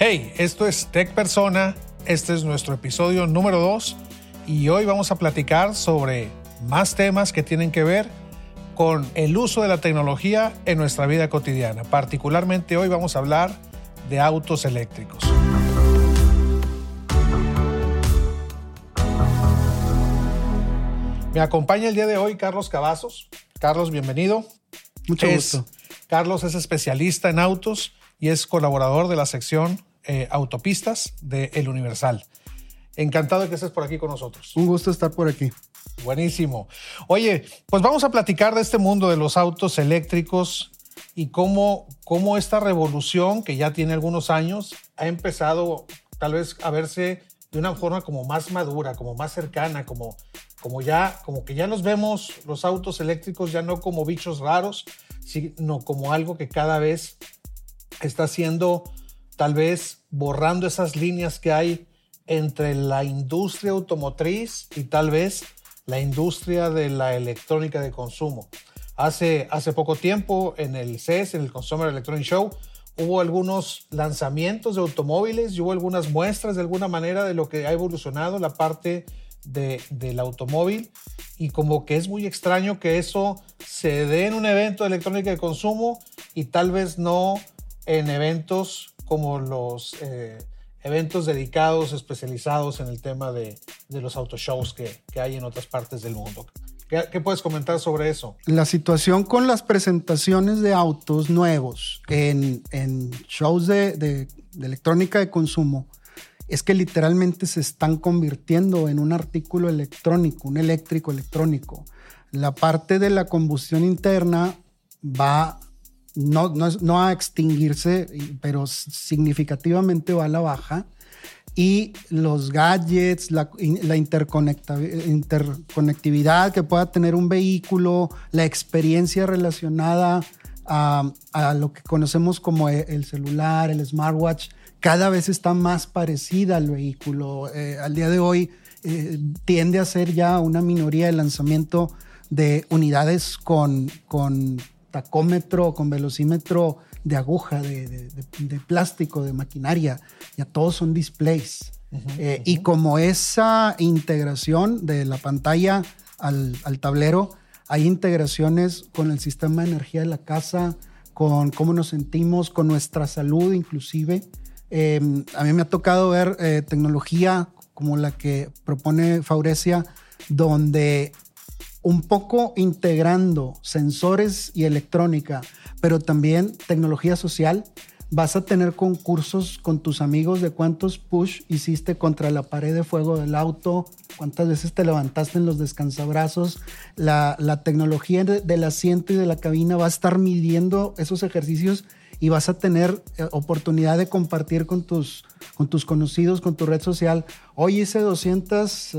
Hey, esto es Tech Persona, este es nuestro episodio número 2 y hoy vamos a platicar sobre más temas que tienen que ver con el uso de la tecnología en nuestra vida cotidiana. Particularmente hoy vamos a hablar de autos eléctricos. Me acompaña el día de hoy Carlos Cavazos. Carlos, bienvenido. Mucho gusto. Carlos es especialista en autos y es colaborador de la sección eh, Autopistas de El Universal. Encantado de que estés por aquí con nosotros. Un gusto estar por aquí. Buenísimo. Oye, pues vamos a platicar de este mundo de los autos eléctricos y cómo, cómo esta revolución, que ya tiene algunos años, ha empezado tal vez a verse de una forma como más madura, como más cercana, como, como ya, como que ya los vemos los autos eléctricos ya no como bichos raros, sino como algo que cada vez está siendo tal vez borrando esas líneas que hay entre la industria automotriz y tal vez la industria de la electrónica de consumo. Hace, hace poco tiempo en el CES, en el Consumer Electronic Show, hubo algunos lanzamientos de automóviles y hubo algunas muestras de alguna manera de lo que ha evolucionado la parte de, del automóvil y como que es muy extraño que eso se dé en un evento de electrónica de consumo y tal vez no en eventos como los eh, eventos dedicados, especializados en el tema de, de los autoshows que, que hay en otras partes del mundo. ¿Qué, puedes comentar sobre eso? La situación con las presentaciones de autos nuevos en, en shows de, de, de, electrónica de consumo es que literalmente se están convirtiendo en un artículo electrónico, un eléctrico electrónico. La parte de la combustión interna va no, no, a extinguirse, pero significativamente va a la baja. Y los gadgets, la, interconectividad que pueda tener un vehículo, la experiencia relacionada a, a, lo que conocemos como e, el celular, el smartwatch, cada vez está más parecida al vehículo. Eh, al día de hoy eh, tiende a ser ya una minoría de lanzamiento de unidades con, con tacómetro, con velocímetro de aguja, de, plástico, de maquinaria, ya todos son displays. Eh, y como esa integración de la pantalla al, tablero, hay integraciones con el sistema de energía de la casa, con cómo nos sentimos, con nuestra salud inclusive. Em, a mí me ha tocado ver eh, tecnología como la que propone Faurecia, donde un poco integrando sensores y electrónica, pero también tecnología social, vas a tener concursos con tus amigos de cuántos push hiciste contra la pared de fuego del auto, cuántas veces te levantaste en los descansabrazos. La, tecnología del asiento y de la cabina va a estar midiendo esos ejercicios y vas a tener eh, oportunidad de compartir con tus, con tus conocidos, con tu red social. Hoy hice 200 eh,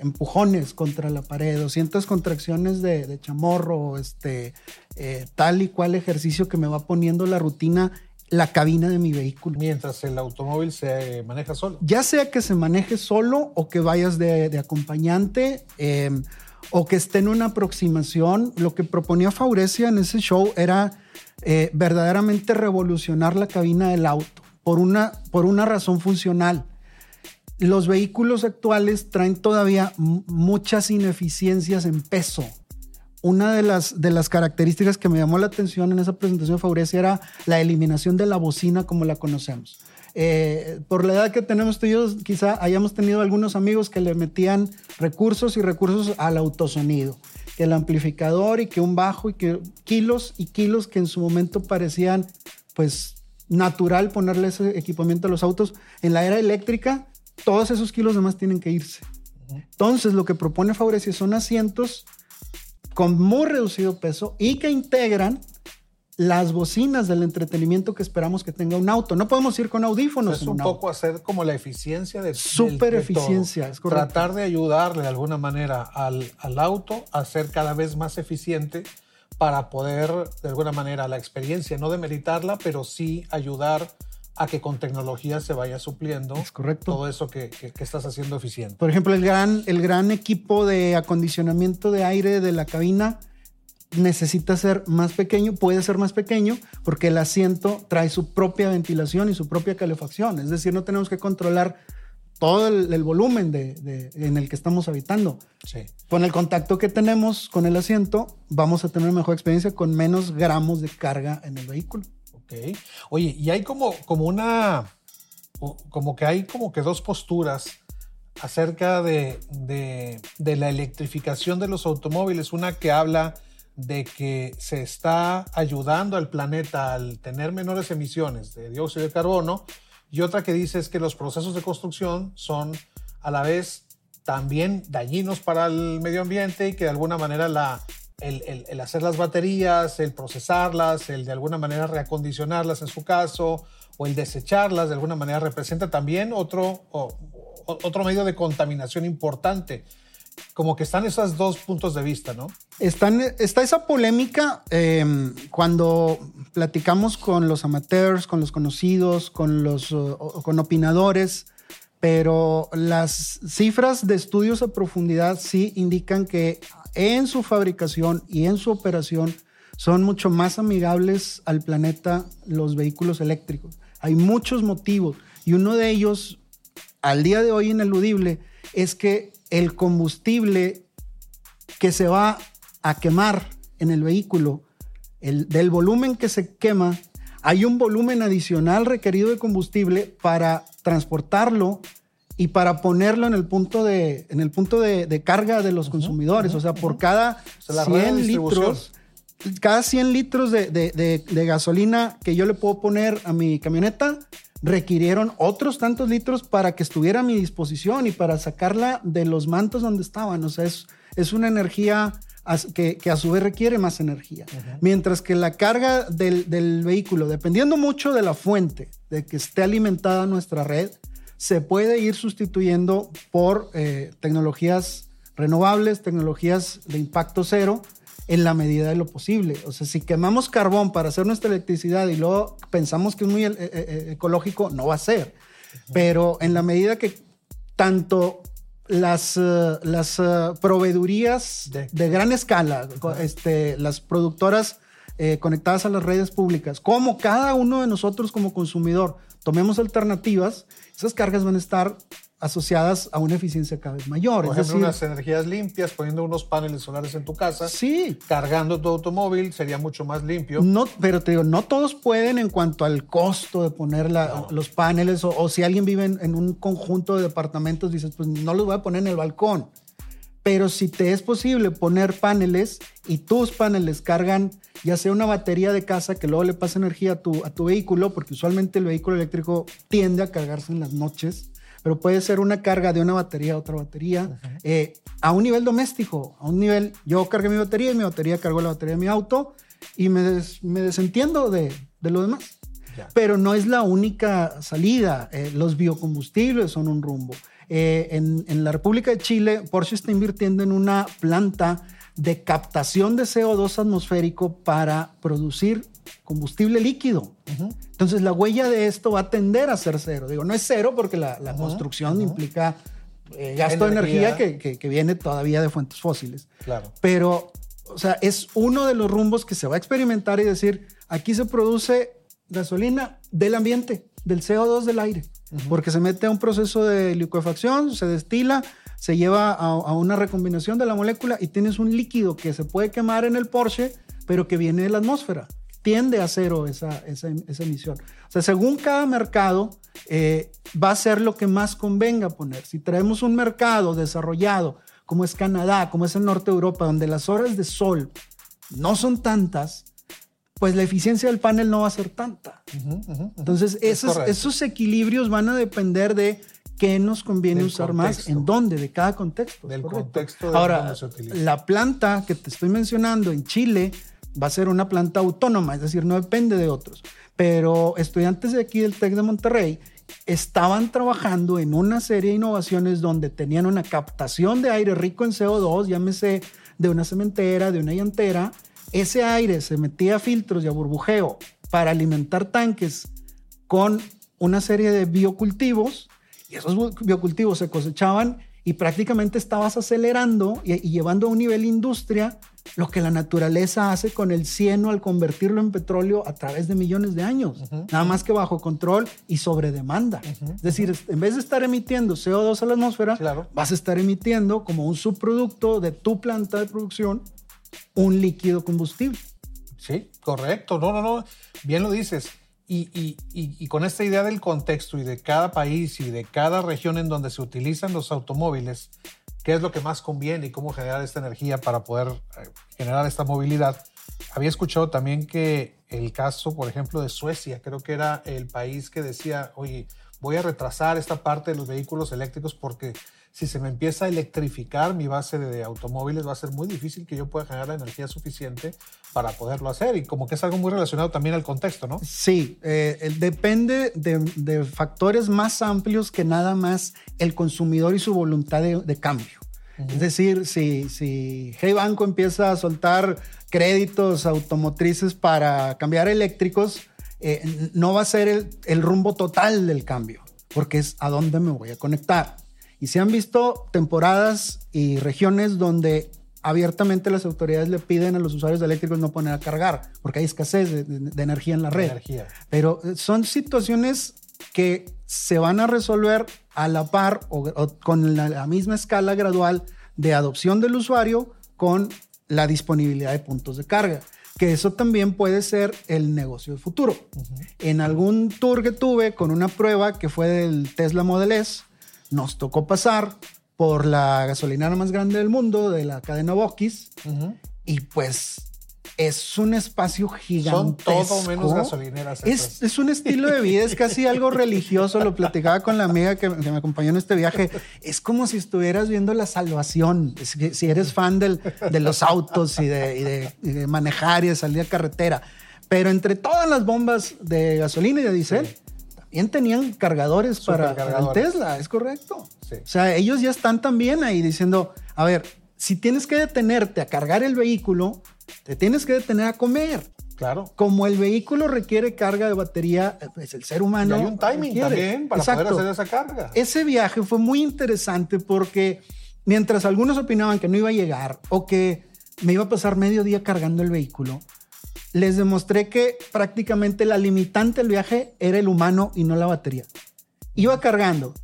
empujones contra la pared, 200 contracciones de, chamorro, este, eh, tal y cual ejercicio que me va poniendo la rutina la cabina de mi vehículo. Mientras el automóvil se maneja solo. Ya sea que se maneje solo o que vayas de, acompañante em, o que esté en una aproximación, lo que proponía Faurecia en ese show era eh, verdaderamente revolucionar la cabina del auto por una, por una razón funcional. Los vehículos actuales traen todavía muchas ineficiencias en peso. Una de las, de las características que me llamó la atención en esa presentación de era la eliminación de la bocina como la conocemos. Eh, por la edad que tenemos tú y yo, quizá hayamos tenido algunos amigos que le metían recursos y recursos al autosonido que el amplificador y que un bajo y que kilos y kilos que en su momento parecían pues natural ponerle ese equipamiento a los autos. En la era eléctrica, todos esos kilos demás tienen que irse. Entonces, lo que propone Faurecia son asientos con muy reducido peso y que integran las bocinas del entretenimiento que esperamos que tenga un auto. No podemos ir con audífonos. Es un, poco hacer como la eficiencia de Super eficiencia, es correcto. Tratar de ayudarle de alguna manera al, al, auto a ser cada vez más eficiente para poder, de alguna manera, la experiencia, no demeritarla, pero sí ayudar a que con tecnología se vaya supliendo es correcto. todo eso que, que, que, estás haciendo eficiente. Por ejemplo, el gran, el gran equipo de acondicionamiento de aire de la cabina necesita ser más pequeño, puede ser más pequeño, porque el asiento trae su propia ventilación y su propia calefacción. Es decir, no tenemos que controlar todo el, volumen de, en el que estamos habitando. Con el contacto que tenemos con el asiento, vamos a tener mejor experiencia con menos gramos de carga en el vehículo. Ok. Oye, y hay como, como una, como que hay como que dos posturas acerca de, de la electrificación de los automóviles. Una que habla de que se está ayudando al planeta al tener menores emisiones de dióxido de carbono y otra que dice es que los procesos de construcción son a la vez también dañinos para el medio ambiente y que de alguna manera la, el, hacer las baterías, el procesarlas, el de alguna manera reacondicionarlas en su caso o el desecharlas de alguna manera representa también otro, otro medio de contaminación importante como que están esos dos puntos de vista, ¿no? Está esa polémica em, cuando platicamos con los amateurs, con los conocidos, con los con opinadores, pero las cifras de estudios a profundidad sí indican que en su fabricación y en su operación son mucho más amigables al planeta los vehículos eléctricos. Hay muchos motivos y uno de ellos, al día de hoy ineludible, es que el combustible que se va a quemar en el vehículo, el, del volumen que se quema, hay un volumen adicional requerido de combustible para transportarlo y para ponerlo en el punto de, en el punto de, carga de los consumidores. o sea, por cada 100 litros, cada 100 litros de, gasolina que yo le puedo poner a mi camioneta, requirieron otros tantos litros para que estuviera a mi disposición y para sacarla de los mantos donde estaban. O sea, es, es una energía que, a su vez requiere más energía. Mientras que la carga del, vehículo, dependiendo mucho de la fuente, de que esté alimentada nuestra red, se puede ir sustituyendo por eh, tecnologías renovables, tecnologías de impacto cero, en la medida de lo posible. O sea, si quemamos carbón para hacer nuestra electricidad y luego pensamos que es muy eh, eh, eh, ecológico, no va a ser. Pero en la medida que tanto las, las proveedurías de, gran escala, este, las productoras conectadas a las redes públicas, como cada uno de nosotros como consumidor tomemos alternativas, esas cargas van a estar asociadas a una eficiencia cada vez mayor. Por ejemplo, unas energías limpias, poniendo unos paneles solares en tu casa, sí. cargando tu automóvil, sería mucho más limpio. No, pero te digo, no todos pueden en cuanto al costo de poner los paneles, o, si alguien vive en, un conjunto de departamentos, dices, pues no los voy a poner en el balcón. Pero si te es posible poner paneles y tus paneles cargan ya sea una batería de casa que luego le pasa energía a tu, a tu vehículo, porque usualmente el vehículo eléctrico tiende a cargarse en las noches, pero puede ser una carga de una batería a otra batería, eh, a un nivel doméstico, a un nivel, yo cargué mi batería y mi batería cargó la batería de mi auto y me, me desentiendo de, de, lo demás. Pero no es la única salida, eh, los biocombustibles son un rumbo. Eh, en, en la República de Chile, Porsche está invirtiendo en una planta de captación de CO2 atmosférico para producir combustible líquido. Entonces la huella de esto va a tender a ser cero. Digo, no es cero porque la, construcción implica eh, gasto de energía que, que, viene todavía de fuentes fósiles. Claro. Pero, o sea, es uno de los rumbos que se va a experimentar y decir, aquí se produce gasolina del ambiente, del CO2 del aire, porque se mete a un proceso de liquefacción, se destila, se lleva a, una recombinación de la molécula y tienes un líquido que se puede quemar en el Porsche, pero que viene de la atmósfera tiende a cero esa, esa, emisión. O sea, según cada mercado, eh, va a ser lo que más convenga poner. Si traemos un mercado desarrollado, como es Canadá, como es el norte de Europa, donde las horas de sol no son tantas, pues la eficiencia del panel no va a ser tanta. Entonces, esos, esos, equilibrios van a depender de qué nos conviene usar más, en dónde, de cada contexto. Del contexto de Ahora, la planta que te estoy mencionando en Chile, va a ser una planta autónoma, es decir, no depende de otros. Pero estudiantes de aquí del TEC de Monterrey estaban trabajando en una serie de innovaciones donde tenían una captación de aire rico en CO2, llámese de una cementera, de una llantera. Ese aire se metía a filtros y a burbujeo para alimentar tanques con una serie de biocultivos y esos biocultivos se cosechaban y prácticamente estabas acelerando y, y llevando a un nivel industria lo que la naturaleza hace con el cieno al convertirlo en petróleo a través de millones de años, nada más que bajo control y sobre demanda. Es decir, en vez de estar emitiendo CO2 a la atmósfera, vas a estar emitiendo como un subproducto de tu planta de producción un líquido combustible. Sí, correcto. No, no, no. Bien lo dices. Y, y, y, con esta idea del contexto y de cada país y de cada región en donde se utilizan los automóviles, qué es lo que más conviene y cómo generar esta energía para poder eh, generar esta movilidad. Había escuchado también que el caso, por ejemplo, de Suecia, creo que era el país que decía, oye, voy a retrasar esta parte de los vehículos eléctricos porque si se me empieza a electrificar mi base de automóviles, va a ser muy difícil que yo pueda generar la energía suficiente para poderlo hacer. Y como que es algo muy relacionado también al contexto, ¿no? Sí, eh, depende de, factores más amplios que nada más el consumidor y su voluntad de, cambio. Es decir, si, si Hey Banco empieza a soltar créditos automotrices para cambiar eléctricos, eh, no va a ser el, el rumbo total del cambio, porque es a dónde me voy a conectar. Y se han visto temporadas y regiones donde abiertamente las autoridades le piden a los usuarios eléctricos no poner a cargar, porque hay escasez de, energía en la red. Pero eh, son situaciones que se van a resolver a la par o, con la, misma escala gradual de adopción del usuario con la disponibilidad de puntos de carga. Que eso también puede ser el negocio del futuro. En algún tour que tuve con una prueba que fue del Tesla Model S, nos tocó pasar por la gasolinera más grande del mundo, de la cadena Bokis, y pues es un espacio gigantesco. Son todo menos gasolineras. Es, es, un estilo de vida, es casi algo religioso. Lo platicaba con la amiga que, me acompañó en este viaje. Es como si estuvieras viendo la salvación. si eres fan del, de los autos y de, de, manejar y de salir a carretera. Pero entre todas las bombas de gasolina y de diésel, también tenían cargadores para, el Tesla, es correcto. O sea, ellos ya están también ahí diciendo, a ver, si tienes que detenerte a cargar el vehículo, te tienes que detener a comer. Claro. Como el vehículo requiere carga de batería, pues el ser humano. Y hay un timing también para poder hacer esa carga. Ese viaje fue muy interesante porque mientras algunos opinaban que no iba a llegar o que me iba a pasar medio día cargando el vehículo, les demostré que prácticamente la limitante del viaje era el humano y no la batería. Iba cargando.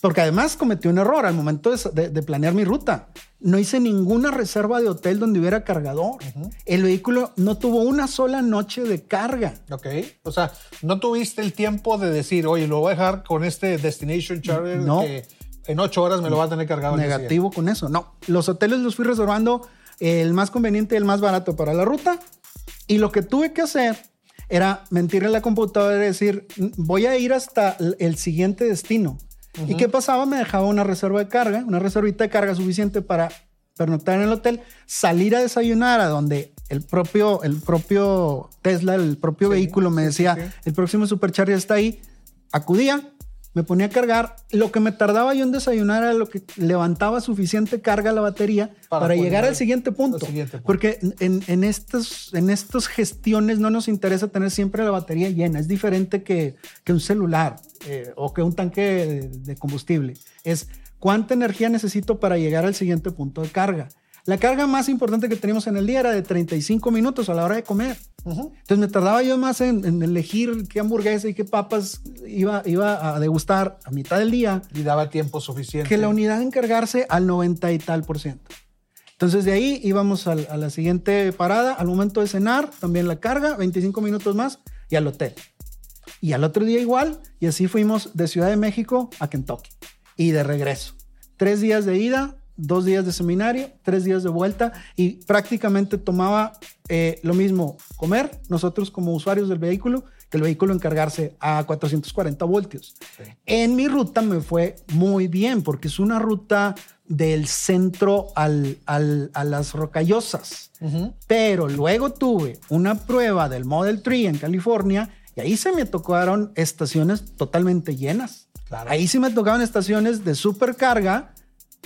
Porque además cometí un error al momento de, planear mi ruta. No hice ninguna reserva de hotel donde hubiera cargador. El vehículo no tuvo una sola noche de carga. Ok. O sea, no tuviste el tiempo de decir, oye, lo voy a dejar con este Destination Charter no. que en ocho horas me lo va a tener cargado. Negativo con eso. No. Los hoteles los fui reservando el más conveniente y el más barato para la ruta y lo que tuve que hacer era mentirle a la computadora y decir, voy a ir hasta el siguiente destino. ¿Y qué pasaba? Me dejaba una reserva de carga, una reservita de carga suficiente para pernoctar en el hotel, salir a desayunar a donde el propio, el propio Tesla, el propio vehículo me decía, el próximo supercharger está ahí. Acudía, me ponía a cargar. Lo que me tardaba yo en desayunar era lo que levantaba suficiente carga a la batería para, llegar al siguiente, punto. Porque en, en, estas gestiones no nos interesa tener siempre la batería llena. Es diferente que, que un celular eh, o que un tanque de combustible. Es cuánta energía necesito para llegar al siguiente punto de carga. La carga más importante que teníamos en el día era de 35 minutos a la hora de comer. Entonces me tardaba yo más en, elegir qué hamburguesa y qué papas iba, iba a degustar a mitad del día. Y daba tiempo suficiente. Que la unidad de encargarse al 90 y tal por ciento. Entonces de ahí íbamos a, a la siguiente parada, al momento de cenar, también la carga, 25 minutos más y al hotel. Y al otro día igual, y así fuimos de Ciudad de México a Kentucky y de regreso. Tres días de ida, dos días de seminario, tres días de vuelta y prácticamente tomaba eh, lo mismo comer nosotros como usuarios del vehículo que el vehículo encargarse a 440 voltios. En mi ruta me fue muy bien porque es una ruta del centro al, a las rocallosas. Pero luego tuve una prueba del Model 3 en California y ahí se me tocaron estaciones totalmente llenas. Ahí sí me tocaban estaciones de supercarga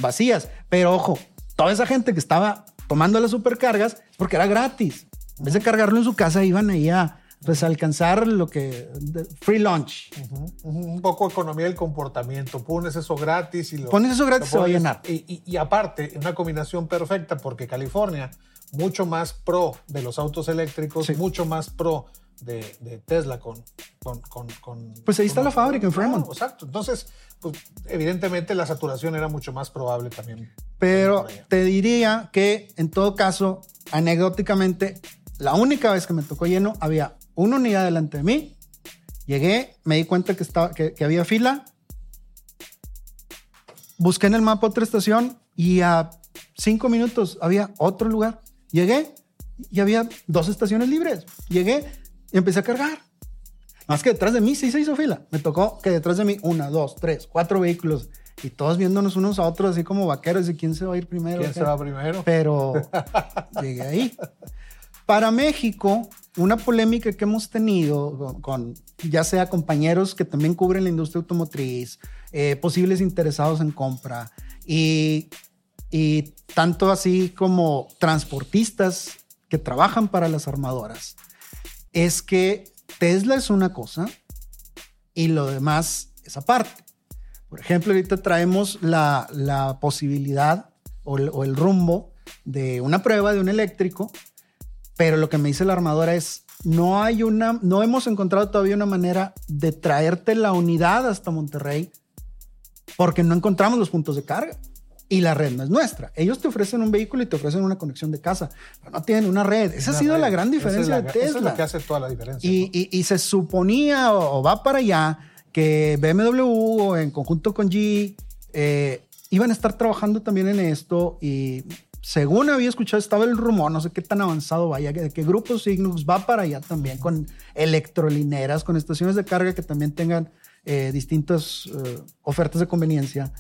vacías. Pero ojo, toda esa gente que estaba tomando las supercargas es porque era gratis. En vez de cargarlo en su casa, iban ahí a, Pues alcanzar lo que... Free lunch. Un poco economía del comportamiento. Pones eso gratis y lo... Pones eso gratis, se va a llenar. Y, y, aparte, una combinación perfecta porque California, mucho más pro de los autos eléctricos, mucho más pro de, Tesla con, con, Pues ahí está la fábrica en Fremont. exacto. Entonces, pues, evidentemente la saturación era mucho más probable también. Pero te diría que en todo caso, anecdóticamente, la única vez que me tocó lleno, había una unidad delante de mí. Llegué, me di cuenta que, estaba, que, que había fila. Busqué en el mapa otra estación y a cinco minutos había otro lugar. Llegué y había dos estaciones libres. Llegué, y empecé a cargar. Más que detrás de mí sí se hizo fila. Me tocó que detrás de mí una, dos, tres, cuatro vehículos y todos viéndonos unos a otros así como vaqueros y quién se va a ir primero. ¿Quién se va primero? Pero llegué ahí. Para México, una polémica que hemos tenido con, ya sea compañeros que también cubren la industria automotriz, eh, posibles interesados en compra y, y tanto así como transportistas que trabajan para las armadoras es que Tesla es una cosa y lo demás es aparte. Por ejemplo, ahorita traemos la, posibilidad o el, rumbo de una prueba de un eléctrico, pero lo que me dice la armadora es, no hay una, no hemos encontrado todavía una manera de traerte la unidad hasta Monterrey porque no encontramos los puntos de carga y la red no es nuestra. Ellos te ofrecen un vehículo y te ofrecen una conexión de casa, pero no tienen una red. Esa ha sido la gran diferencia de Tesla. Eso es lo que hace toda la diferencia. Y, se suponía o, va para allá que BMW en conjunto con G eh, iban a estar trabajando también en esto y según había escuchado, estaba el rumor, no sé qué tan avanzado vaya, que, que Grupo Signus va para allá también con electrolineras, con estaciones de carga que también tengan eh, distintas eh, ofertas de conveniencia.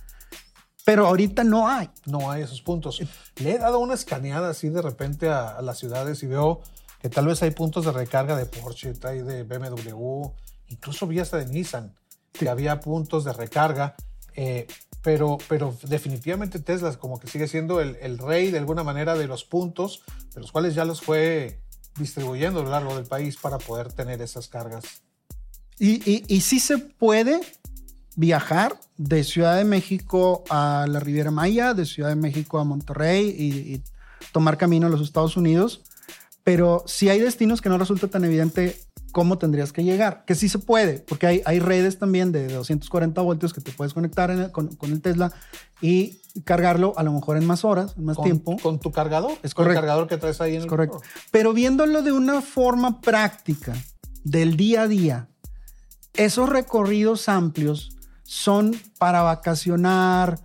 Pero ahorita no hay. No hay esos puntos. Le he dado una escaneada así de repente a, las ciudades y veo que tal vez hay puntos de recarga de Porsche, hay de BMW, incluso vi hasta de Nissan, que había puntos de recarga. Eh, pero, pero definitivamente Tesla como que sigue siendo el, rey de alguna manera de los puntos, de los cuales ya los fue distribuyendo a lo largo del país para poder tener esas cargas. Y, y, y sí se puede viajar de Ciudad de México a la Riviera Maya, de Ciudad de México a Monterrey y, tomar camino a los Estados Unidos. Pero si hay destinos que no resulta tan evidente cómo tendrías que llegar, que sí se puede, porque hay, hay redes también de 240 voltios que te puedes conectar con, el Tesla y cargarlo a lo mejor en más horas, en más tiempo. Con tu cargador. Es correcto. el cargador que traes ahí en es correcto. Pero viéndolo de una forma práctica, del día a día, esos recorridos amplios son para vacacionar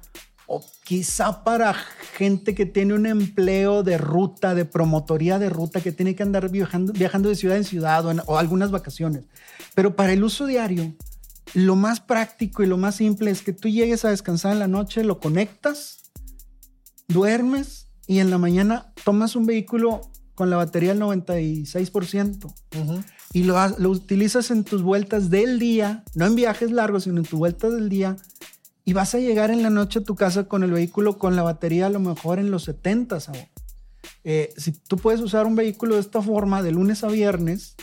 o quizá para gente que tiene un empleo de ruta, de promotoría de ruta, que tiene que andar viajando, viajando de ciudad en ciudad o, algunas vacaciones. Pero para el uso diario, lo más práctico y lo más simple es que tú llegues a descansar en la noche, lo conectas, duermes y en la mañana tomas un vehículo con la batería al 96% y lo, lo, utilizas en tus vueltas del día, no en viajes largos, sino en tus vueltas del día, y vas a llegar en la noche a tu casa con el vehículo con la batería a lo mejor en los 70, eh, si tú puedes usar un vehículo de esta forma de lunes a viernes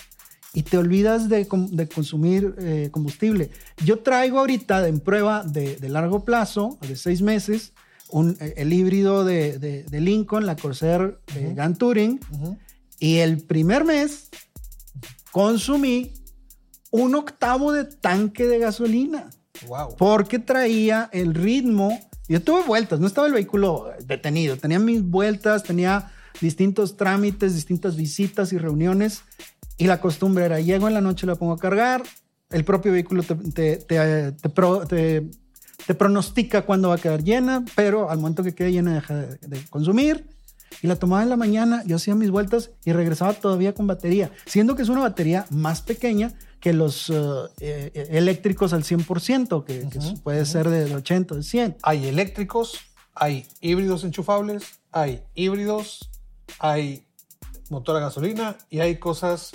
y te olvidas de, de consumir eh, combustible. Yo traigo ahorita en prueba de, de, largo plazo, de seis meses, un, eh, el híbrido de, de, Lincoln, la Corsair uh Touring, y el primer mes consumí un octavo de tanque de gasolina. Wow. Porque traía el ritmo. Yo tuve vueltas, no estaba el vehículo detenido. Tenía mis vueltas, tenía distintos trámites, distintas visitas y reuniones. Y la costumbre era, llego en la noche, la pongo a cargar. El propio vehículo te, te, pronostica cuándo va a quedar llena, pero al momento que quede llena deja de consumir y la tomaba en la mañana, yo hacía mis vueltas y regresaba todavía con batería, siendo que es una batería más pequeña que los eh, eh, eléctricos al 100%, que, puede ser de 80, de 100. Hay eléctricos, hay híbridos enchufables, hay híbridos, hay motor a gasolina y hay cosas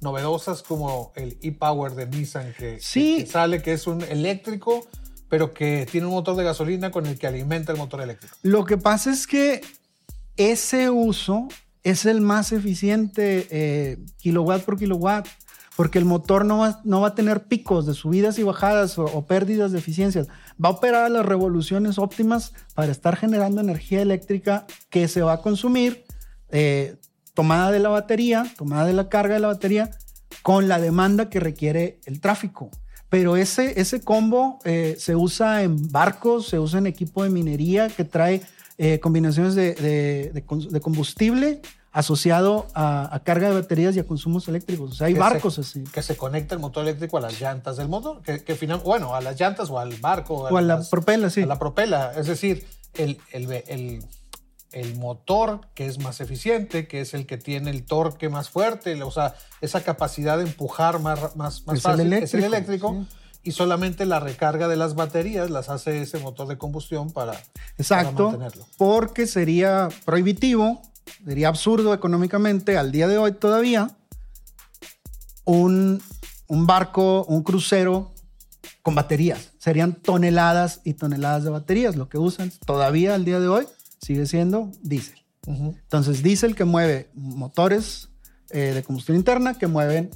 novedosas como el e-Power de Nissan que, que, sale, que es un eléctrico, pero que tiene un motor de gasolina con el que alimenta el motor eléctrico. Lo que pasa es que ese uso es el más eficiente eh, kilowatt por kilowatt. porque el motor no va, no va a tener picos de subidas y bajadas o, pérdidas de eficiencias. Va a operar a las revoluciones óptimas para estar generando energía eléctrica que se va a consumir, eh, tomada de la batería, tomada de la carga de la batería, con la demanda que requiere el tráfico. Pero ese, ese combo eh, se usa en barcos, se usa en equipo de minería que trae eh, combinaciones de, de, combustible asociado a, carga de baterías y a consumos eléctricos. O sea, hay barcos así. Que se conecta el motor eléctrico a las llantas del motor, que, que final, bueno, a las llantas o al barco. O a, la propela, sí. A la propela. Es decir, el, el, el el motor que es más eficiente, que es el que tiene el torque más fuerte, o sea, esa capacidad de empujar más, más, más fácil, es el eléctrico. Y solamente la recarga de las baterías las hace ese motor de combustión para, Exacto, mantenerlo. Porque sería prohibitivo, sería absurdo económicamente al día de hoy todavía un, un barco, un crucero con baterías. Serían toneladas y toneladas de baterías lo que usan todavía al día de hoy sigue siendo diésel. Entonces, diésel que mueve motores eh, de combustión interna que mueven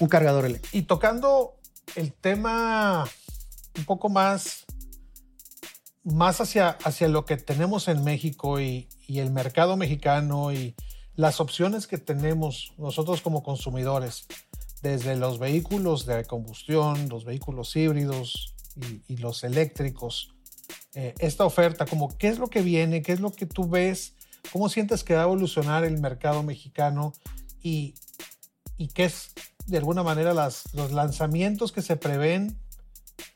un cargador eléctrico. Y tocando el tema un poco más, más hacia, hacia lo que tenemos en México y, el mercado mexicano y las opciones que tenemos nosotros como consumidores, desde los vehículos de combustión, los vehículos híbridos y, y los eléctricos, eh, esta oferta, como qué es lo que viene, qué es lo que tú ves, cómo sientes que va a evolucionar el mercado mexicano y, y qué es de alguna manera las, los lanzamientos que se prevén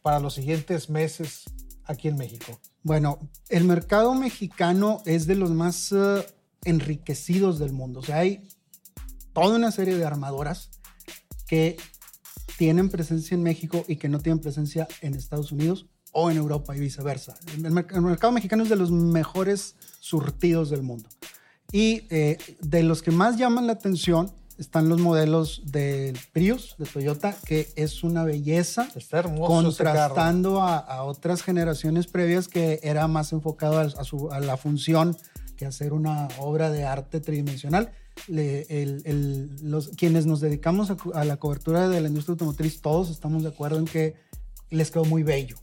para los siguientes meses aquí en México. Bueno, el mercado mexicano es de los más eh, enriquecidos del mundo. O sea, hay toda una serie de armadoras que tienen presencia en México y que no tienen presencia en Estados Unidos o en Europa y viceversa. El, mercado mexicano es de los mejores surtidos del mundo. Y eh, de los que más llaman la atención están los modelos del Prius de Toyota, que es una belleza. Está hermoso. Contrastando a, otras generaciones previas que era más enfocado a, la función que hacer una obra de arte tridimensional. los, quienes nos dedicamos a, la cobertura de la industria automotriz, todos estamos de acuerdo en que les quedó muy bello.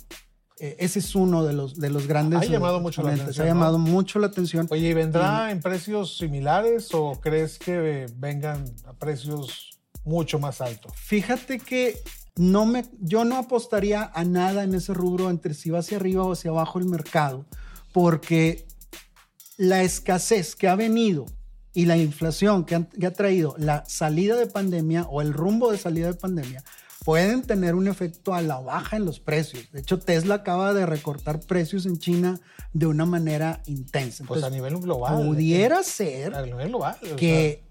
Eh, ese es uno de los, de los grandes. Ha llamado mucho la atención. Ha llamado mucho la atención. Oye, ¿y vendrá en precios similares o crees que vengan a precios mucho más altos? Fíjate que no me, yo no apostaría a nada en ese rubro entre si va hacia arriba o hacia abajo el mercado, porque la escasez que ha venido y la inflación que, que ha traído la salida de pandemia o el rumbo de salida de pandemia pueden tener un efecto a la baja en los precios. De hecho, Tesla acaba de recortar precios en China de una manera intensa. pues a nivel global. Pudiera ser que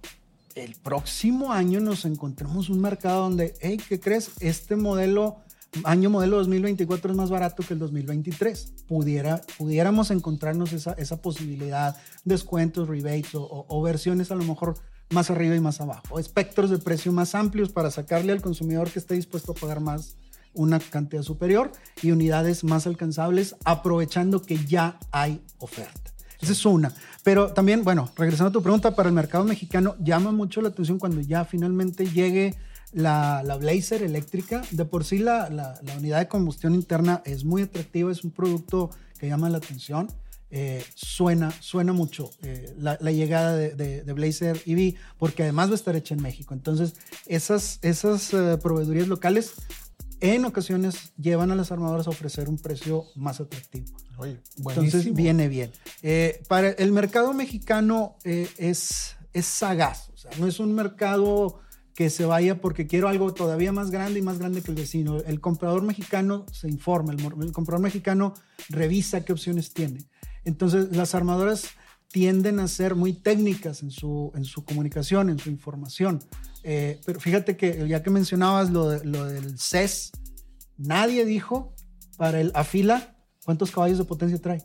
el próximo año nos encontremos un mercado donde, hey, ¿qué crees? Este modelo, año modelo 2024 es más barato que el 2023. Pudiera, pudiéramos encontrarnos esa, esa posibilidad, descuentos, rebates o versiones a lo mejor más arriba y más abajo, espectros de precio más amplios para sacarle al consumidor que esté dispuesto a pagar más una cantidad superior y unidades más alcanzables, aprovechando que ya hay oferta. Esa es una. Pero también, bueno, regresando a tu pregunta, para el mercado mexicano llama mucho la atención cuando ya finalmente llegue la, la Blazer eléctrica. De por sí la, la, la unidad de combustión interna es muy atractiva, es un producto que llama la atención. Eh, suena, suena mucho eh, la, llegada de, de, Blazer EV, porque además va a estar hecha en México. Entonces, esas, esas eh, proveedurías locales en ocasiones llevan a las armadoras a ofrecer un precio más atractivo. Entonces, viene bien. para el mercado mexicano es, es sagaz, o sea, no es un mercado que se vaya porque quiero algo todavía más grande y más grande que el vecino. El comprador mexicano se informa, el comprador mexicano revisa qué opciones tiene. Entonces, las armadoras tienden a ser muy técnicas en su, en su comunicación, en su información. Eh, pero fíjate que ya que mencionabas lo, lo del CES, nadie dijo para el AFILA ¿Cuántos caballos de potencia trae?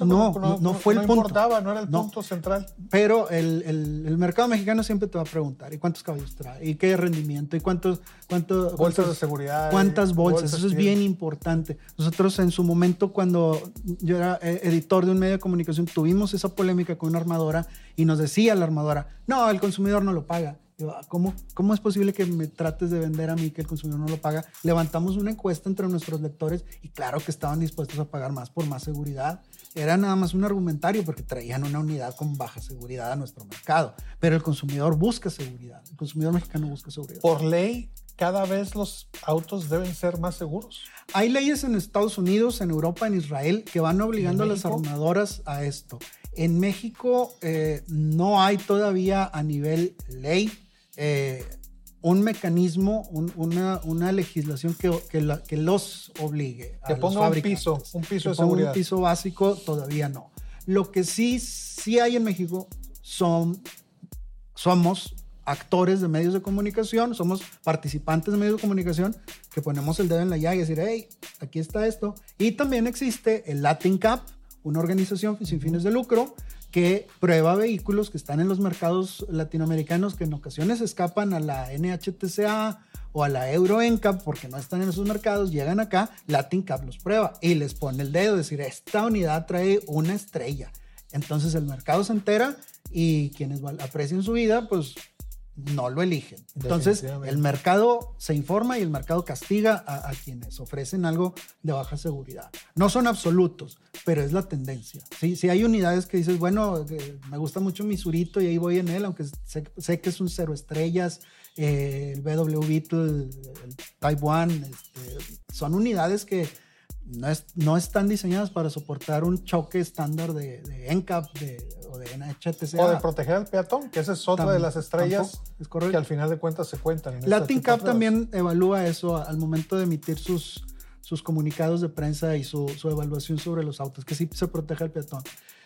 no, no, no, fue el punto. No importaba, no era el punto central. Pero el, el, el, mercado mexicano siempre te va a preguntar, ¿y cuántos caballos trae? ¿Y qué rendimiento? ¿Y cuántos... cuántos bolsas de seguridad. ¿Cuántas bolsas? Eso es bien importante. Nosotros en su momento, cuando yo era eh, editor de un medio de comunicación, tuvimos esa polémica con una armadora y nos decía la armadora, no, el consumidor no lo paga ¿Cómo, ¿Cómo es posible que me trates de vender a mí que el consumidor no lo paga? Levantamos una encuesta entre nuestros lectores y claro que estaban dispuestos a pagar más por más seguridad. Era nada más un argumentario porque traían una unidad con baja seguridad a nuestro mercado. Pero el consumidor busca seguridad. El consumidor mexicano busca seguridad. Por ley, cada vez los autos deben ser más seguros. Hay leyes en Estados Unidos, en Europa, en Israel, que van obligando a las armadoras a esto. En México eh, no hay todavía a nivel ley eh, un mecanismo, una, una, legislación que, que, los obligue. Que ponga un piso, un piso de seguridad. Un piso básico todavía no. Lo que sí, sí hay en México son, somos actores de medios de comunicación, somos participantes de medios de comunicación que ponemos el dedo en la llaga y decir, hey, aquí está esto. Y también existe el Latin Cap, una organización sin fines de lucro que prueba vehículos que están en los mercados latinoamericanos que en ocasiones escapan a la NHTCA o a la Euro NCAP porque no están en esos mercados, llegan acá, Latin Cap los prueba y les pone el dedo, decir, esta unidad trae una estrella. Entonces el mercado se entera y quienes aprecien su vida, pues no lo eligen. Entonces, el mercado se informa y el mercado castiga a, quienes ofrecen algo de baja seguridad. No son absolutos, pero es la tendencia. Sí, sí hay unidades que dices, bueno, me gusta mucho mi surito y ahí voy en él, aunque sé, que es un cero estrellas, eh, el BW Beetle, el, Type One, este, son unidades que no, están diseñadas para soportar un choque estándar de, de NCAP o de NHTC. O de proteger al peatón, que esa es otra de las estrellas que al final de cuentas se cuentan. Latin Cap también evalúa eso al momento de emitir sus, sus comunicados de prensa y su, evaluación sobre los autos, que sí se protege al peatón.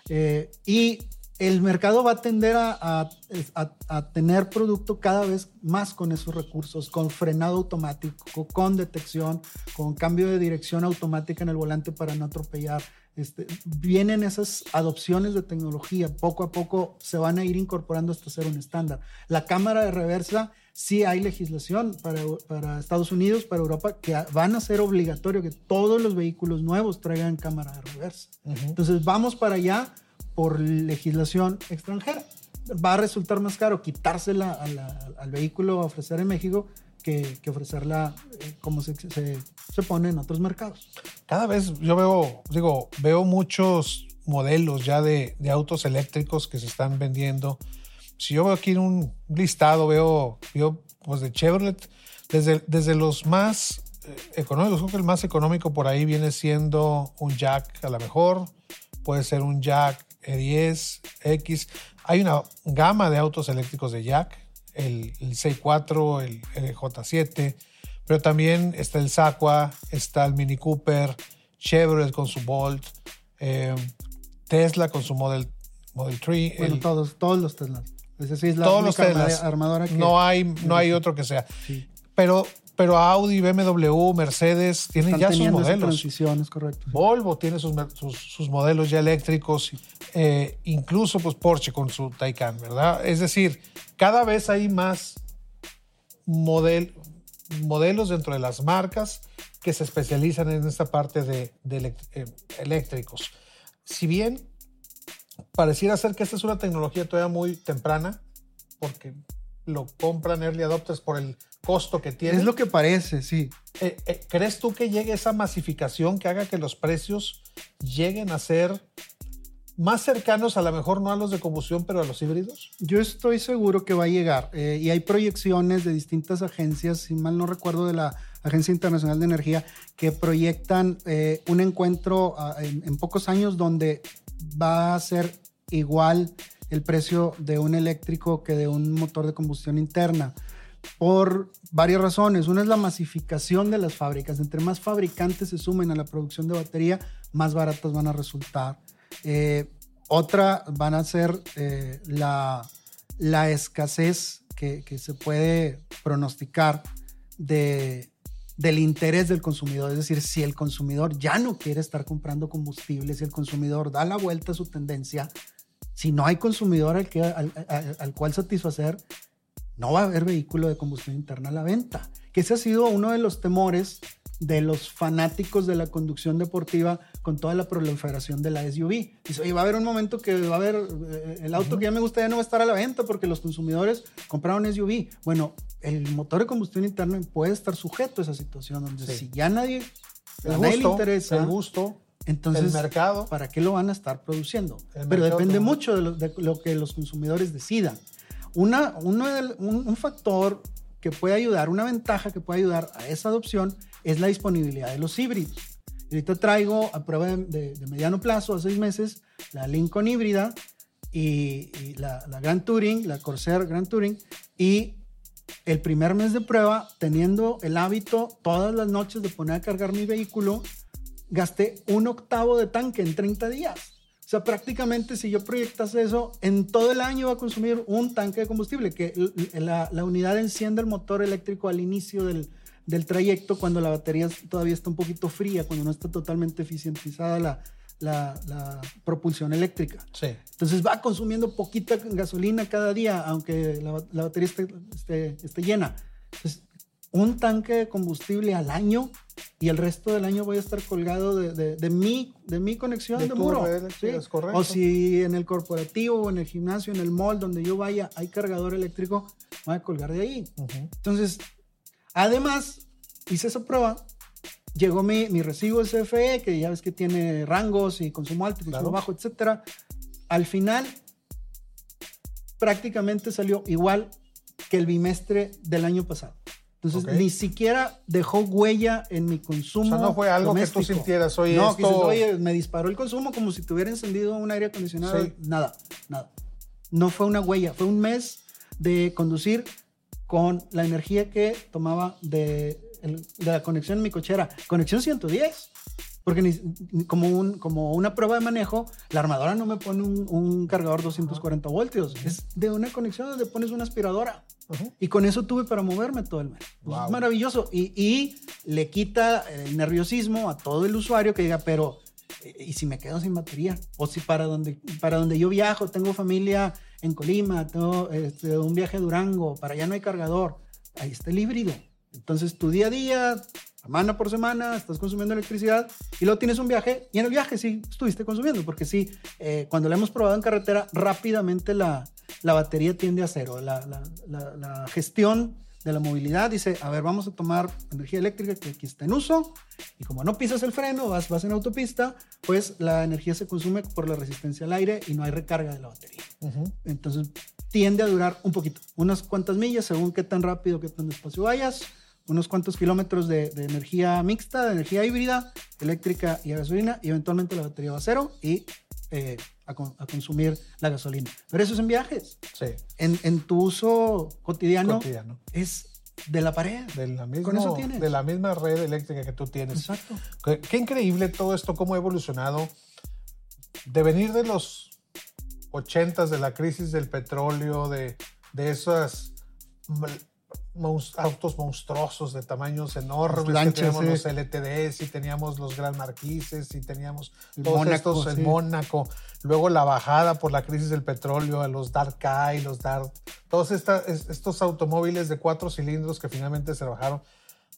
Eh, y el mercado va a tender a, tener producto cada vez más con esos recursos, con frenado automático, con detección, con cambio de dirección automática en el volante para no atropellar. Este, vienen esas adopciones de tecnología, poco a poco se van a ir incorporando hasta ser un estándar. La cámara de reversa, sí hay legislación para, Estados Unidos, para Europa, que van a ser obligatorio que todos los vehículos nuevos traigan cámara de reversa. Entonces vamos para allá por legislación extranjera. Va a resultar más caro quitársela al vehículo a ofrecer en México que, ofrecerla eh, como se, se, pone en otros mercados. Cada vez yo veo, digo, veo muchos modelos ya de, de autos eléctricos que se están vendiendo. Si yo veo aquí en un listado, veo, veo pues de Chevrolet, desde, desde los más eh, económicos, creo que el más económico por ahí viene siendo un Jack a lo mejor, puede ser un Jack e10, X. Hay una gama de autos eléctricos de Jack, el, el C4, el, J7, pero también está el Saqua, está el Mini Cooper, Chevrolet con su Bolt, eh, Tesla con su Model, Model 3. Bueno, todos, todos los Teslas. Es la todos los Teslas. Armadora que, no hay, no hay otro que sea. Pero pero Audi, BMW, Mercedes tienen ya sus modelos. Transiciones, correcto. Volvo tiene sus, sus, modelos ya eléctricos, eh, incluso pues Porsche con su Taycan, ¿verdad? Es decir, cada vez hay más model, modelos dentro de las marcas que se especializan en esta parte de, eh, eléctricos. Si bien pareciera ser que esta es una tecnología todavía muy temprana, porque lo compran early adopters por el costo que tiene. Es lo que parece, sí. Eh, eh, ¿Crees tú que llegue esa masificación que haga que los precios lleguen a ser más cercanos, a lo mejor no a los de combustión, pero a los híbridos? Yo estoy seguro que va a llegar. Eh, y hay proyecciones de distintas agencias, si mal no recuerdo, de la Agencia Internacional de Energía, que proyectan un encuentro ah, en pocos años donde va a ser igual el precio de un eléctrico que de un motor de combustión interna por varias razones. Una es la masificación de las fábricas. Entre más fabricantes se sumen a la producción de batería, más baratas van a resultar. Eh, otra van a ser eh, la, la, escasez que, se puede pronosticar de, del interés del consumidor. Es decir, si el consumidor ya no quiere estar comprando combustible, si el consumidor da la vuelta a su tendencia, si no hay consumidor al, que, al, cual satisfacer, no va a haber vehículo de combustión interna a la venta. Que ese ha sido uno de los temores de los fanáticos de la conducción deportiva con toda la proliferación de la SUV. Dice, oye, va a haber un momento que va a haber, eh, el auto que ya me gusta ya no va a estar a la venta porque los consumidores compraron SUV. Bueno, el motor de combustión interna puede estar sujeto a esa situación donde si ya nadie, a nadie le interesa, el gusto, entonces, el mercado. ¿para qué lo van a estar produciendo? Pero depende mucho de lo, que los consumidores decidan. Un, factor que puede ayudar, una ventaja que puede ayudar a esa adopción es la disponibilidad de los híbridos. Ahorita traigo a prueba de, mediano plazo, a seis meses, la Lincoln híbrida y, la, la, Grand Touring, la Corsair Grand Touring, y el primer mes de prueba, teniendo el hábito todas las noches de poner a cargar mi vehículo, gasté un octavo de tanque en 30 días. O sea, prácticamente si yo proyectas eso, en todo el año va a consumir un tanque de combustible, que la, la unidad enciende el motor eléctrico al inicio del, del trayecto cuando la batería todavía está un poquito fría, cuando no está totalmente eficientizada la, la, propulsión eléctrica. Sí. Entonces va consumiendo poquita gasolina cada día, aunque la, batería esté, esté, llena. Entonces, un tanque de combustible al año y el resto del año voy a estar colgado de, de, mi, de mi conexión de, muro. ¿sí? Es correcto. O si en el corporativo o en el gimnasio, en el mall, donde yo vaya, hay cargador eléctrico, voy a colgar de ahí. Entonces, Además, hice esa prueba, llegó mi, mi recibo CFE, que ya ves que tiene rangos y consumo alto, consumo bajo, etc. Al final, prácticamente salió igual que el bimestre del año pasado. Entonces, ni siquiera dejó huella en mi consumo. O sea, no fue algo que tú sintieras, oye, no, oye, me disparó el consumo como si tuviera encendido un aire acondicionado. Nada, nada. No fue una huella, fue un mes de conducir con la energía que tomaba de, la conexión en mi cochera. Conexión 110. Porque ni, como, un, como una prueba de manejo, la armadora no me pone un, cargador 240 voltios. Es de una conexión donde pones una aspiradora. Y con eso tuve para moverme todo el mes. Pues es maravilloso. Y, y, le quita el nerviosismo a todo el usuario que diga, pero ¿y si me quedo sin batería? O si para donde, para donde yo viajo, tengo familia en Colima, tengo este, un viaje a Durango, para allá no hay cargador, ahí está el híbrido. Entonces tu día a día, semana por semana, estás consumiendo electricidad y luego tienes un viaje y en el viaje sí estuviste consumiendo, porque sí, eh, cuando lo hemos probado en carretera, rápidamente la, la batería tiende a cero. La, la, la, gestión de la movilidad dice, a ver, vamos a tomar energía eléctrica que aquí está en uso y como no pisas el freno, vas, vas en autopista, pues la energía se consume por la resistencia al aire y no hay recarga de la batería. Entonces tiende a durar un poquito, unas cuantas millas según qué tan rápido, qué tan despacio vayas, unos cuantos kilómetros de, energía mixta, de energía híbrida, eléctrica y gasolina, y eventualmente la batería va a cero y eh, a, consumir la gasolina. Pero eso es en viajes. Sí. En, en tu uso cotidiano, es de la pared. De la, misma, Con eso tienes. de la misma red eléctrica que tú tienes. Exacto. Qué, qué, increíble todo esto, cómo ha evolucionado. De venir de los 80 de la crisis del petróleo, de, de esas autos monstruosos de tamaños enormes. teníamos los LTDs y teníamos los Gran Marquises y teníamos el todos Mónaco, estos, el Mónaco. Luego la bajada por la crisis del petróleo, a los Dark Eye, los Dark. Todos estos automóviles de cuatro cilindros que finalmente se bajaron,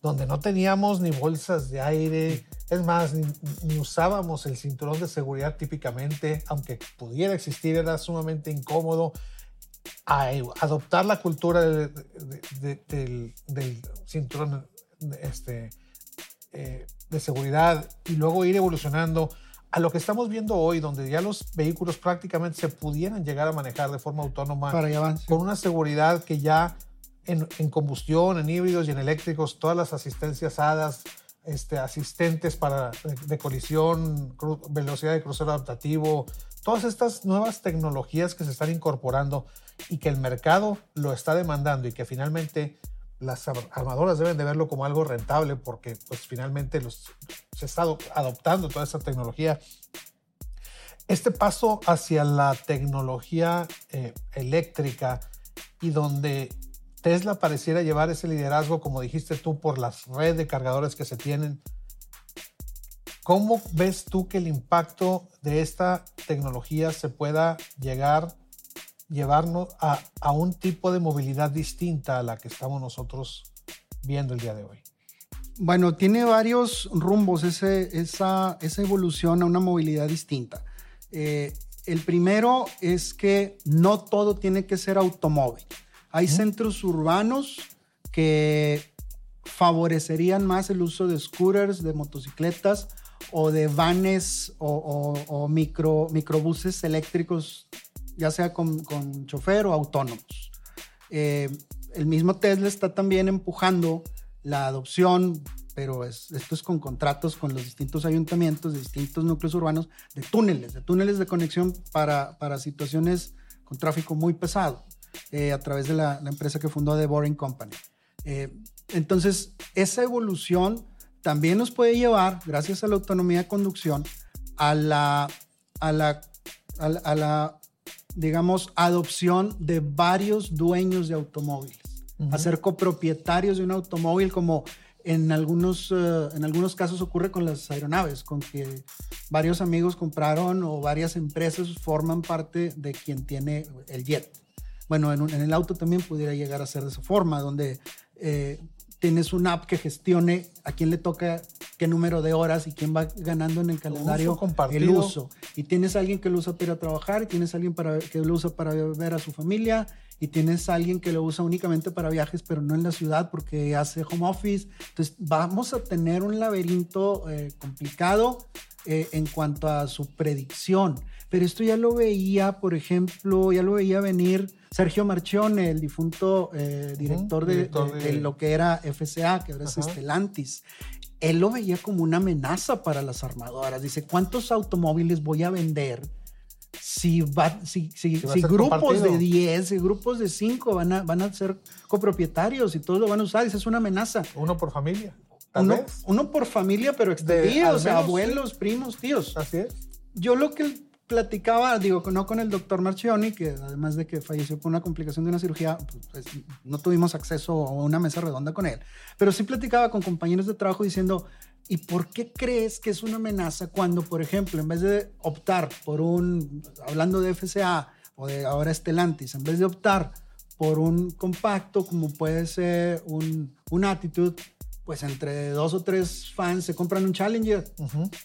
donde no teníamos ni bolsas de aire. Es más, ni usábamos el cinturón de seguridad típicamente, aunque pudiera existir, era sumamente incómodo a adoptar la cultura del, cinturón este, eh, de seguridad y luego ir evolucionando a lo que estamos viendo hoy, donde ya los vehículos prácticamente se pudieran llegar a manejar de forma autónoma con una seguridad que ya en, combustión, en híbridos y en eléctricos, todas las asistencias HADAS, este, asistentes para de, colisión, velocidad de crucero adaptativo, todas estas nuevas tecnologías que se están incorporando y que el mercado lo está demandando y que finalmente las armadoras deben de verlo como algo rentable porque pues finalmente se está adoptando toda esta tecnología. Este paso hacia la tecnología eh, eléctrica y donde Tesla pareciera llevar ese liderazgo, como dijiste tú, por las redes de cargadores que se tienen. ¿Cómo ves tú que el impacto de esta tecnología se pueda llegar llevarnos a, a, un tipo de movilidad distinta a la que estamos nosotros viendo el día de hoy? Bueno, tiene varios rumbos ese, esa, esa, evolución a una movilidad distinta. Eh, el primero es que no todo tiene que ser automóvil. Hay centros urbanos que favorecerían más el uso de scooters, de motocicletas o de vanes o, micro, microbuses eléctricos, ya sea con, con chofer o autónomos. Eh, el mismo Tesla está también empujando la adopción, pero esto es con contratos con los distintos ayuntamientos de distintos núcleos urbanos de túneles, de túneles de conexión para, para situaciones con tráfico muy pesado, eh, a través de la, empresa que fundó The Boring Company. Eh, entonces, esa evolución también nos puede llevar, gracias a la autonomía de conducción, a la, a la, a la, digamos, adopción de varios dueños de automóviles a ser copropietarios de un automóvil como en algunos, eh, en algunos casos ocurre con las aeronaves, con que varios amigos compraron o varias empresas forman parte de quien tiene el jet. Bueno, en, el auto también pudiera llegar a ser de esa forma, donde eh, tienes una app que gestione a quién le toca qué número de horas y quién va ganando en el calendario el uso. Y tienes alguien que lo usa para ir a trabajar, y tienes alguien para, que lo usa para ver a su familia, y tienes alguien que lo usa únicamente para viajes, pero no en la ciudad porque hace home office. Entonces vamos a tener un laberinto eh, complicado eh, en cuanto a su predicción. Pero esto ya lo veía, por ejemplo, ya lo veía venir Sergio Marchione, el difunto eh, director, de, lo que era FCA, que ahora es Estelantis él lo veía como una amenaza para las armadoras. Dice, ¿cuántos automóviles voy a vender si, va, si, si, grupos de 10, si grupos de 5 van a, van a ser copropietarios y todos lo van a usar, es una amenaza. Uno por familia. Uno, uno, por familia, pero extendido, o sea, abuelos, primos, tíos. Así es. Yo lo que platicaba, digo, no con el doctor Marchioni, que además de que falleció por una complicación de una cirugía, pues, no tuvimos acceso a una mesa redonda con él, pero sí platicaba con compañeros de trabajo diciendo, ¿Y por qué crees que es una amenaza cuando, por ejemplo, en vez de optar por un, hablando de FCA o de ahora Stellantis, en vez de optar por un compacto como puede ser un, un Attitude, pues entre dos o tres fans se compran un Challenger.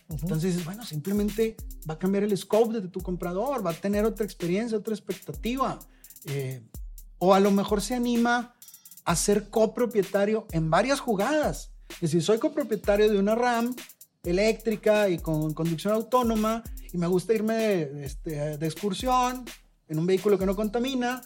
Entonces dices, bueno, simplemente va a cambiar el scope de tu comprador, va a tener otra experiencia, otra expectativa. Eh, o a lo mejor se anima a ser copropietario en varias jugadas. Es decir, soy copropietario de una RAM eléctrica y con conducción autónoma y me gusta irme de, este, de excursión en un vehículo que no contamina,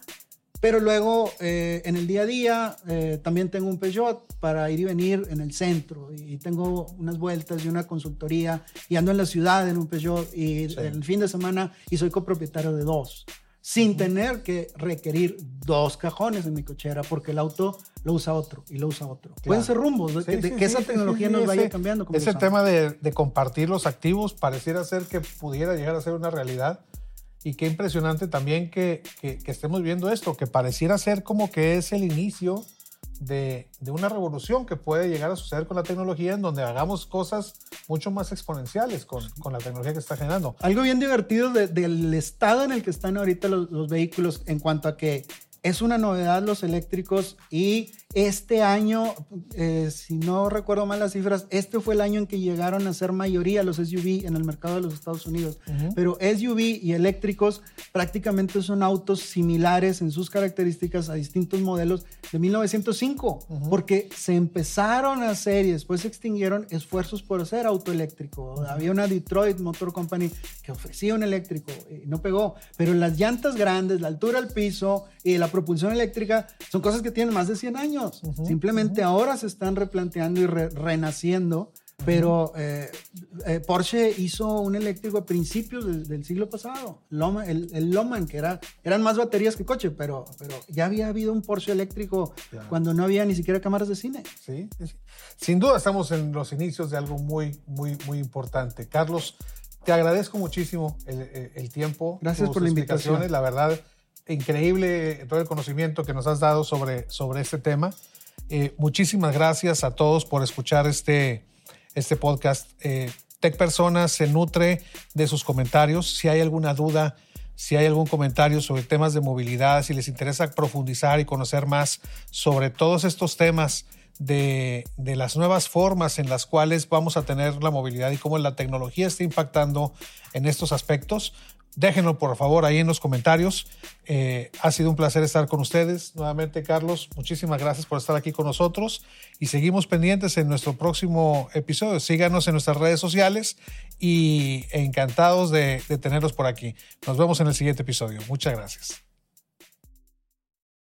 pero luego eh, en el día a día eh, también tengo un Peugeot para ir y venir en el centro y tengo unas vueltas y una consultoría y ando en la ciudad en un Peugeot y el fin de semana y soy copropietario de dos sin tener que requerir dos cajones en mi cochera porque el auto lo usa otro y lo usa otro. Pueden ser rumbos, que, esa tecnología nos vaya cambiando. ese tema de, compartir los activos pareciera ser que pudiera llegar a ser una realidad. Y qué impresionante también que, que, que estemos viendo esto, que pareciera ser como que es el inicio de, una revolución que puede llegar a suceder con la tecnología en donde hagamos cosas mucho más exponenciales con, la tecnología que está generando. Algo bien divertido del estado en el que están ahorita los vehículos en cuanto a que es una novedad los eléctricos y este año, eh, si no recuerdo mal las cifras, este fue el año en que llegaron a ser mayoría los SUV en el mercado de los Estados Unidos. Pero SUV y eléctricos prácticamente son autos similares en sus características a distintos modelos de 1905, porque se empezaron a hacer y después se extinguieron esfuerzos por hacer auto eléctrico. Había una Detroit Motor Company que ofrecía un eléctrico y no pegó, pero las llantas grandes, la altura al piso y la propulsión eléctrica son cosas que tienen más de 100 años. Simplemente ahora se están replanteando y renaciendo. Pero eh, eh, Porsche hizo un eléctrico a principios del, siglo pasado, el, el, Loman, que era, eran más baterías que coche, pero, pero ya había habido un Porsche eléctrico cuando no había ni siquiera cámaras de cine. Sí, sin duda estamos en los inicios de algo muy, muy, muy importante. Carlos, te agradezco muchísimo el, el tiempo. Gracias por la invitación. La verdad, increíble todo el conocimiento que nos has dado sobre, sobre este tema. Eh, muchísimas gracias a todos por escuchar este, este podcast. Eh, Tech Personas se nutre de sus comentarios. Si hay alguna duda, si hay algún comentario sobre temas de movilidad, si les interesa profundizar y conocer más sobre todos estos temas de, de, las nuevas formas en las cuales vamos a tener la movilidad y cómo la tecnología está impactando en estos aspectos. Déjenlo por favor ahí en los comentarios. Eh, ha sido un placer estar con ustedes. Nuevamente, Carlos, muchísimas gracias por estar aquí con nosotros y seguimos pendientes en nuestro próximo episodio. Síganos en nuestras redes sociales y encantados de, de tenerlos por aquí. Nos vemos en el siguiente episodio. Muchas gracias.